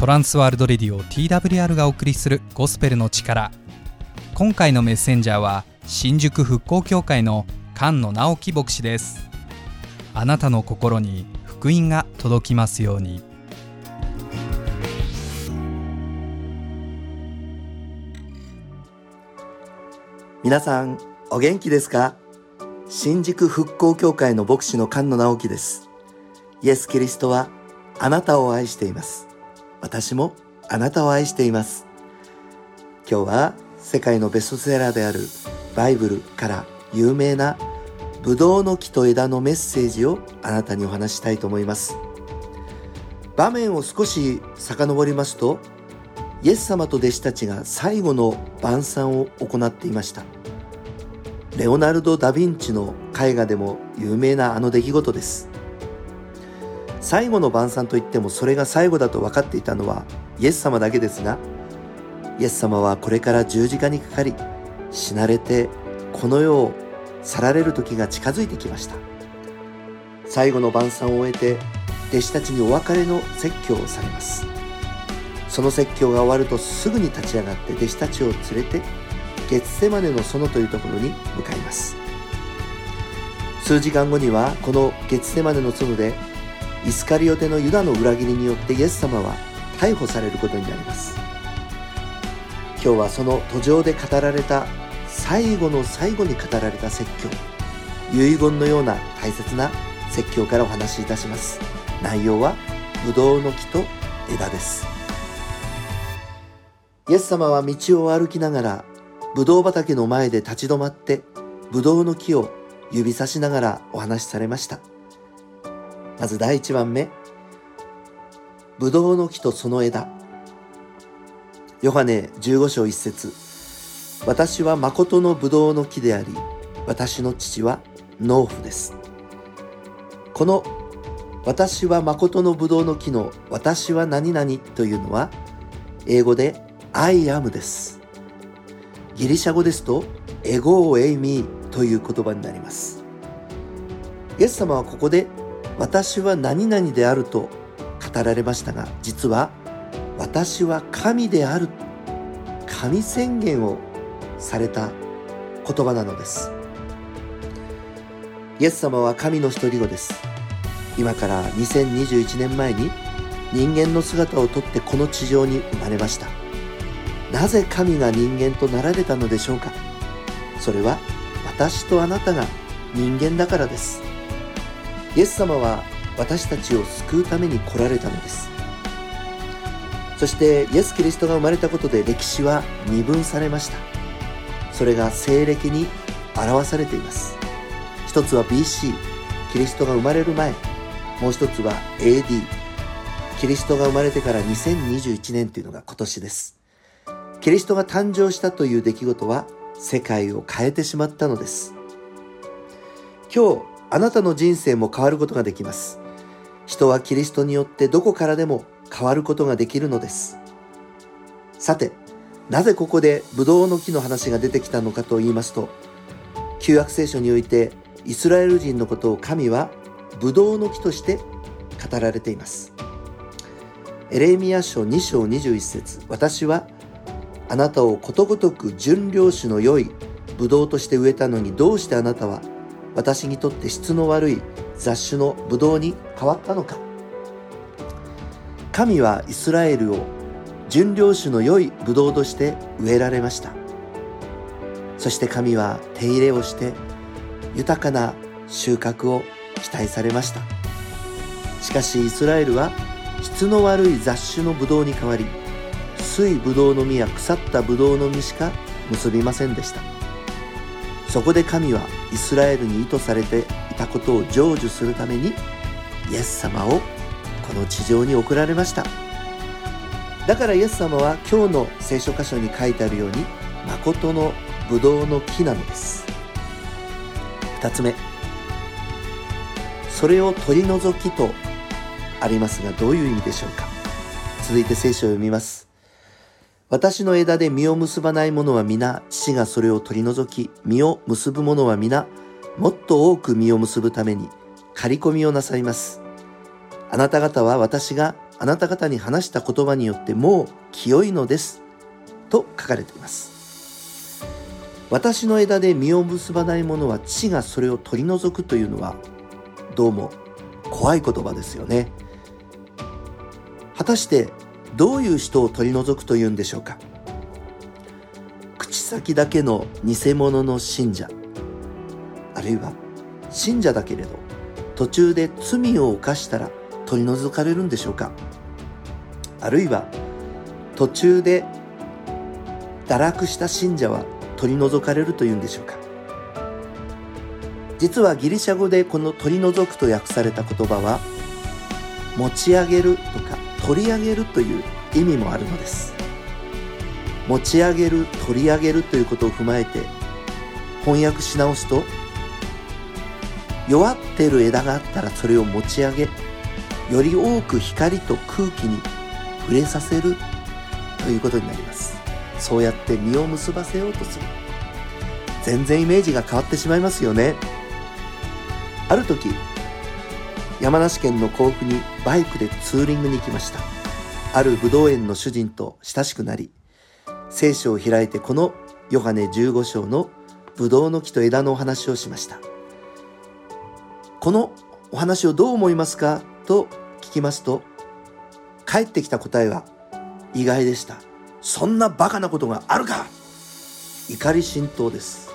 トランスワールドレディオ TWR がお送りするゴスペルの力。今回のメッセンジャーは新宿復興協会の菅野直樹牧師です。あなたの心に福音が届きますように。皆さんお元気ですか？新宿復興協会の牧師の菅野直樹です。イエス・キリストはあなたを愛しています。私もあなたを愛しています。今日は世界のベストセラーであるバイブルから有名なブドウの木と枝のメッセージをあなたにお話したいと思います。場面を少し遡りますとイエス様と弟子たちが最後の晩餐を行っていました。レオナルド・ダ・ヴィンチの絵画でも有名なあの出来事です。最後の晩餐といってもそれが最後だと分かっていたのはイエス様だけですがイエス様はこれから十字架にかかり死なれてこの世を去られる時が近づいてきました。最後の晩餐を終えて弟子たちにお別れの説教をされます。その説教が終わるとすぐに立ち上がって弟子たちを連れてゲッセマネの園というところに向かいます。数時間後にはこのゲッセマネの園でイスカリオテのユダの裏切りによってイエス様は逮捕されることになります。今日はその途上で語られた最後の最後に語られた説教。遺言のような大切な説教からお話しいたします。内容はブドウの木と枝です。イエス様は道を歩きながらブドウ畑の前で立ち止まってブドウの木を指さしながらお話しされました。まず第一番目、ブドウの木とその枝。ヨハネ15章1節私は誠のブドウの木であり、私の父は農夫です。この私は誠のブドウの木の私は何々というのは、英語で I am です。ギリシャ語ですと、エゴーエイミーという言葉になります。イエス様はここで私は何々であると語られましたが実は私は神である神宣言をされた言葉なのです。イエス様は神の一人子です。今から2021年前に人間の姿をとってこの地上に生まれました。なぜ神が人間となられたのでしょうか。それは私とあなたが人間だからです。イエス様は私たちを救うために来られたのです。そしてイエス・キリストが生まれたことで歴史は二分されました。それが西暦に表されています。一つは BC キリストが生まれる前。もう一つは AD キリストが生まれてから2021年というのが今年です。キリストが誕生したという出来事は世界を変えてしまったのです。今日あなたの人生も変わることができます。人はキリストによってどこからでも変わることができるのです。さて、なぜここでブドウの木の話が出てきたのかと言いますと、旧約聖書においてイスラエル人のことを神はブドウの木として語られています。エレミア書2章21節私はあなたをことごとく純良種の良いブドウとして植えたのにどうしてあなたは私にとって質の悪い雑種のブドウに変わったのか。神はイスラエルを純良種の良いブドウとして植えられました。そして神は手入れをして豊かな収穫を期待されました。しかしイスラエルは質の悪い雑種のブドウに変わり水ブドウの実や腐ったブドウの実しか結びませんでした。そこで神はイスラエルに意図されていたことを成就するためにイエス様をこの地上に送られました。だからイエス様は今日の聖書箇所に書いてあるように誠のブドウの木なのです。2つ目。それを取り除きとありますがどういう意味でしょうか。続いて聖書を読みます。私の枝で実を結ばない者は皆、父がそれを取り除き、実を結ぶ者は皆、もっと多く実を結ぶために、刈り込みをなさいます。あなた方は私があなた方に話した言葉によってもう清いのですと書かれています私の枝で実を結ばない者は父がそれを取り除くというのはどうも怖い言葉ですよね果たしてどういう人を取り除くというんでしょうか？口先だけの偽物の信者あるいは信者だけれど途中で罪を犯したら取り除かれるんでしょうか？あるいは途中で堕落した信者は取り除かれるというんでしょうか？実はギリシャ語でこの取り除くと訳された言葉は持ち上げるとか取り上げるという意味もあるのです。持ち上げる取り上げるということを踏まえて翻訳し直すと弱っている枝があったらそれを持ち上げより多く光と空気に触れさせるということになります。そうやって実を結ばせようとする。全然イメージが変わってしまいますよね。ある時山梨県の甲府にバイクでツーリングに行きました。ある武道園の主人と親しくなり聖書を開いてこのヨハネ15章のブドウの木と枝のお話をしました。このお話をどう思いますかと聞きますと返ってきた答えは意外でした。そんなバカなことがあるか。怒り心頭です。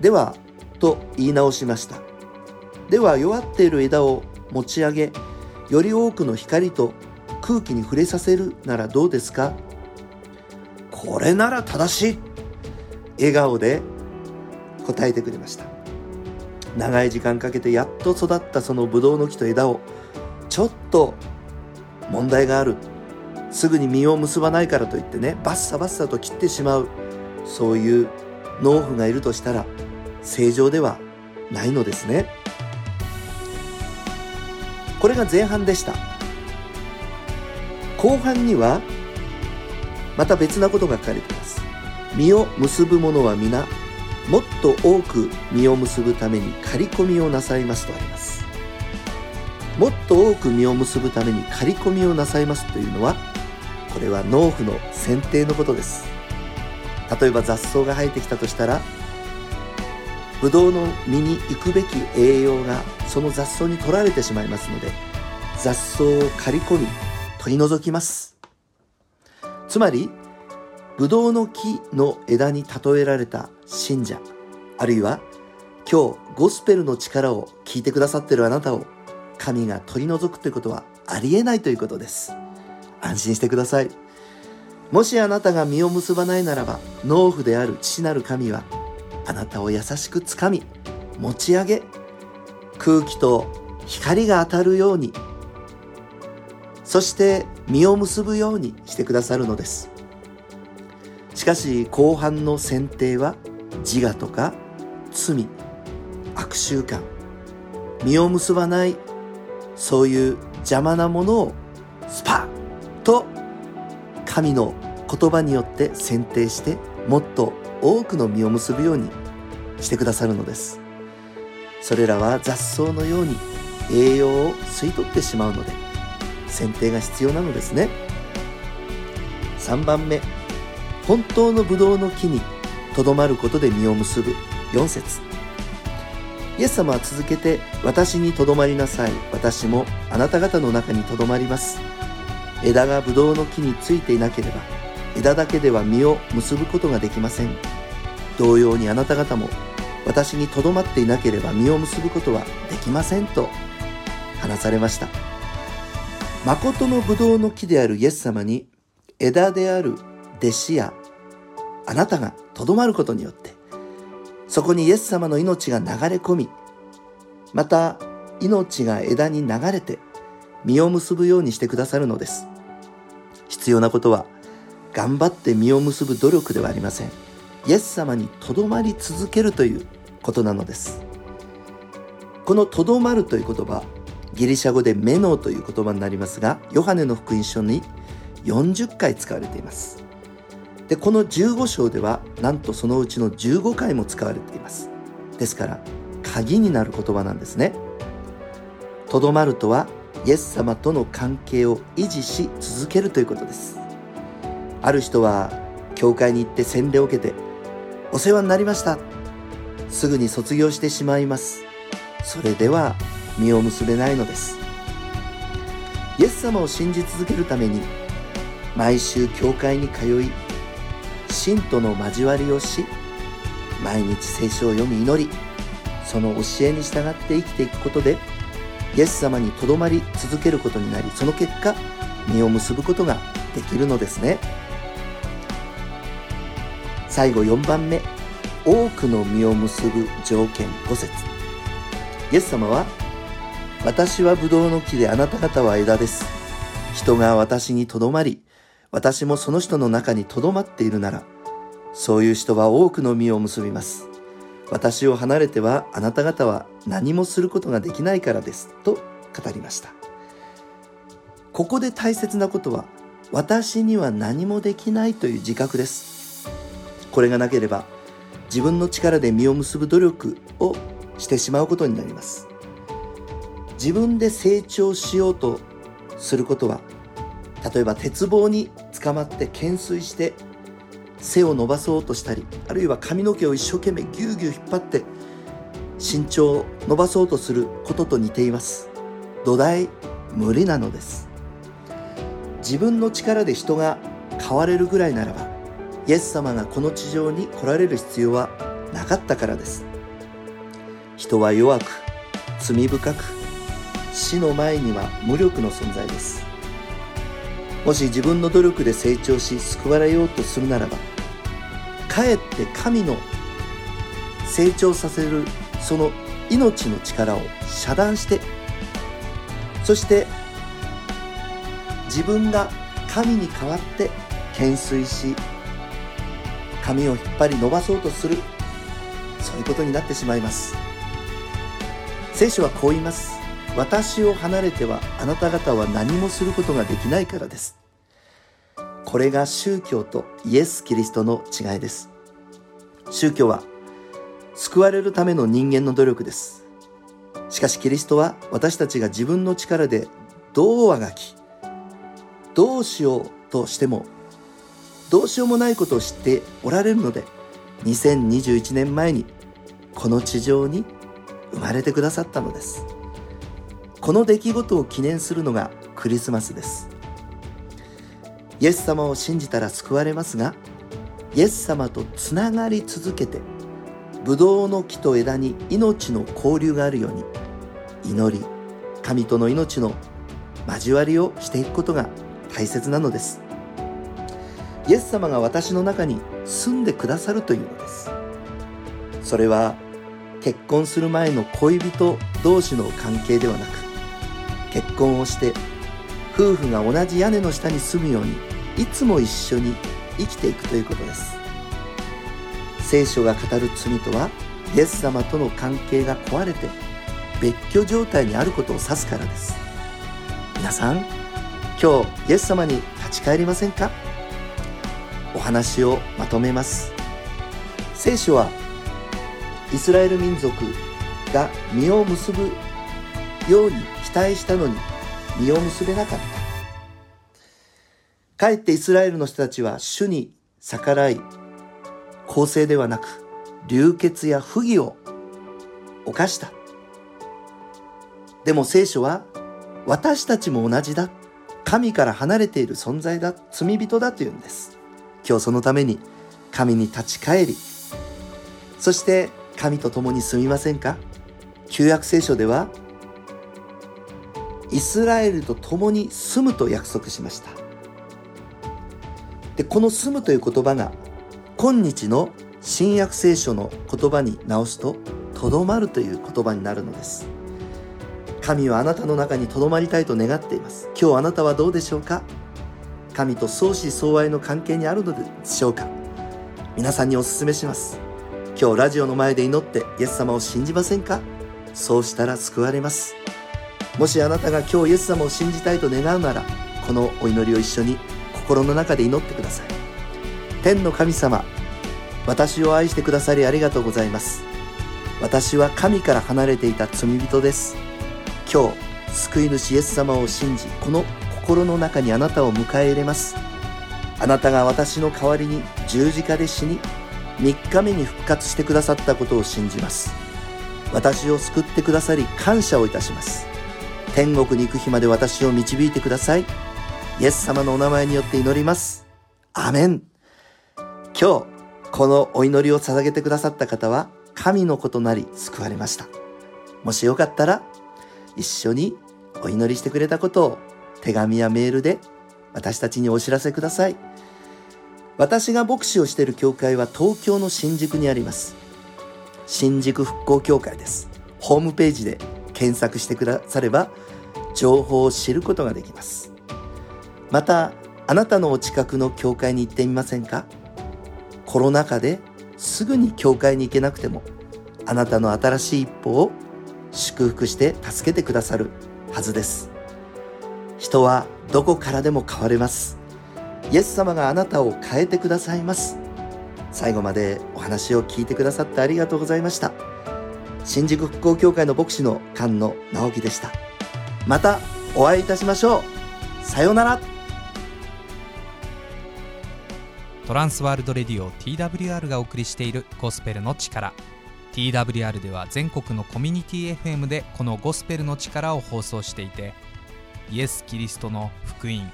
ではと言い直しました。では弱っている枝を持ち上げより多くの光と空気に触れさせるならどうですか？これなら正しい。笑顔で答えてくれました。長い時間かけてやっと育ったそのブドウの木と枝をちょっと問題がある。すぐに実を結ばないからといってねバッサバッサと切ってしまう。そういう農夫がいるとしたら正常ではないのですね。これが前半でした。後半にはまた別なことが書かれています。実を結ぶ者は皆もっと多く実を結ぶために刈り込みをなさいますとあります。もっと多く実を結ぶために刈り込みをなさいますというのはこれは農夫の剪定のことです。例えば雑草が生えてきたとしたらブドウの実に行くべき栄養がその雑草に取られてしまいますので雑草を刈り込み取り除きます。つまりブドウの木の枝に例えられた信者あるいは今日ゴスペルの力を聞いてくださっているあなたを神が取り除くということはありえないということです。安心してください。もしあなたが実を結ばないならば農夫である父なる神はあなたを優しくつかみ持ち上げ空気と光が当たるようにそして実を結ぶようにしてくださるのです。しかし後半の選定は自我とか罪悪習慣実を結ばないそういう邪魔なものをスパッと神の言葉によって選定してもっと多くの実を結ぶようにしてくださるのです。それらは雑草のように栄養を吸い取ってしまうので剪定が必要なのですね。3番目本当のブドウの木にとどまることで実を結ぶ4節。イエス様は続けて私にとどまりなさい。私もあなた方の中にとどまります。枝がブドウの木についていなければ枝だけでは実を結ぶことができません。同様にあなた方も私にとどまっていなければ実を結ぶことはできませんと話されました。誠のブドウの木であるイエス様に枝である弟子やあなたがとどまることによってそこにイエス様の命が流れ込みまた命が枝に流れて実を結ぶようにしてくださるのです。必要なことは頑張って実を結ぶ努力ではありません。イエス様にとどまり続けるということなのです。このとどまるという言葉ギリシャ語でメノという言葉になりますがヨハネの福音書に40回使われています。でこの15章ではなんとそのうちの15回も使われています。ですから鍵になる言葉なんですね。とどまるとはイエス様との関係を維持し続けるということです。ある人は教会に行って洗礼を受けてお世話になりました。すぐに卒業してしまいます。それでは実を結べないのです。イエス様を信じ続けるために毎週教会に通い信徒の交わりをし毎日聖書を読み祈りその教えに従って生きていくことでイエス様にとどまり続けることになりその結果実を結ぶことができるのですね。最後4番目。多くの実を結ぶ条件5節。イエス様は私はブドウの木であなた方は枝です。人が私にとどまり私もその人の中にとどまっているならそういう人は多くの実を結びます。私を離れてはあなた方は何もすることができないからです。と語りました。ここで大切なことは私には何もできないという自覚です。これがなければ自分の力で実を結ぶ努力をしてしまうことになります。自分で成長しようとすることは例えば鉄棒に捕まって懸垂して背を伸ばそうとしたりあるいは髪の毛を一生懸命ぎゅうぎゅう引っ張って身長を伸ばそうとすることと似ています。土台無理なのです。自分の力で人が変われるぐらいならばイエス様がこの地上に来られる必要はなかったからです。人は弱く罪深く死の前には無力の存在です。もし自分の努力で成長し救われようとするならばかえって神の成長させるその命の力を遮断してそして自分が神に代わって懸垂し髪を引っ張り伸ばそうとする。そういうことになってしまいます。聖書はこう言います。私を離れてはあなた方は何もすることができないからです。これが宗教とイエス・キリストの違いです。宗教は救われるための人間の努力です。しかしキリストは私たちが自分の力でどうあがきどうしようとしてもどうしようもないことを知っておられるので2021年前にこの地上に生まれてくださったのです。この出来事を記念するのがクリスマスです。イエス様を信じたら救われますがイエス様とつながり続けてブドウの木と枝に命の交流があるように祈り神との命の交わりをしていくことが大切なのです。イエス様が私の中に住んでくださるというのです。それは結婚する前の恋人同士の関係ではなく結婚をして夫婦が同じ屋根の下に住むようにいつも一緒に生きていくということです。聖書が語る罪とはイエス様との関係が壊れて別居状態にあることを指すからです。皆さん今日イエス様に立ち返りませんか？お話をまとめます。聖書はイスラエル民族が実を結ぶように期待したのに実を結べなかった。かえってイスラエルの人たちは主に逆らい公正ではなく流血や不義を犯した。でも聖書は私たちも同じだ。神から離れている存在だ。罪人だというんです。今日そのために神に立ち返りそして神と共に住みませんか？旧約聖書ではイスラエルと共に住むと約束しました。でこの住むという言葉が今日の新約聖書の言葉に直すととどまるという言葉になるのです。神はあなたの中にとどまりたいと願っています。今日あなたはどうでしょうか？神と相思相愛の関係にあるのでしょうか。皆さんにお勧めします。今日ラジオの前で祈ってイエス様を信じませんか？そうしたら救われます。もしあなたが今日イエス様を信じたいと願うならこのお祈りを一緒に心の中で祈ってください。天の神様私を愛してくださりありがとうございます。私は神から離れていた罪人です。今日救い主イエス様を信じこの心の中にあなたを迎え入れます。あなたが私の代わりに十字架で死に3日目に復活してくださったことを信じます。私を救ってくださり感謝をいたします。天国に行く日まで私を導いてください。イエス様のお名前によって祈ります。アメン。今日このお祈りを捧げてくださった方は神の子となり救われました。もしよかったら一緒にお祈りしてくれたことを手紙やメールで私たちにお知らせください。私が牧師をしている教会は東京の新宿にあります。新宿復興協会です。ホームページで検索してくだされば情報を知ることができます。またあなたのお近くの教会に行ってみませんか？コロナ禍ですぐに教会に行けなくてもあなたの新しい一歩を祝福して助けてくださるはずです。人はどこからでも変われます。イエス様があなたを変えてくださいます。最後までお話を聞いてくださってありがとうございました。新宿復興協会の牧師の菅野直樹でした。またお会いいたしましょう。さようなら。トランスワールドレディオ TWR がお送りしているゴスペルの力 TWR では全国のコミュニティ FM でこのゴスペルの力を放送していてイエス・キリストの福音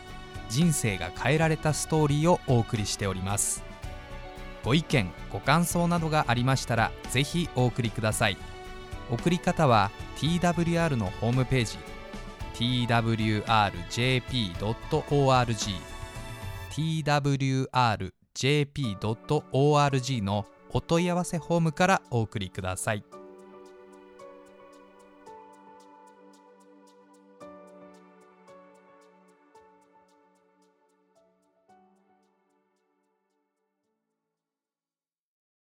人生が変えられたストーリーをお送りしておりますご意見ご感想などがありましたらぜひお送りください送り方は TWR のホームページ twrjp.org twrjp.org のお問い合わせフォームからお送りください。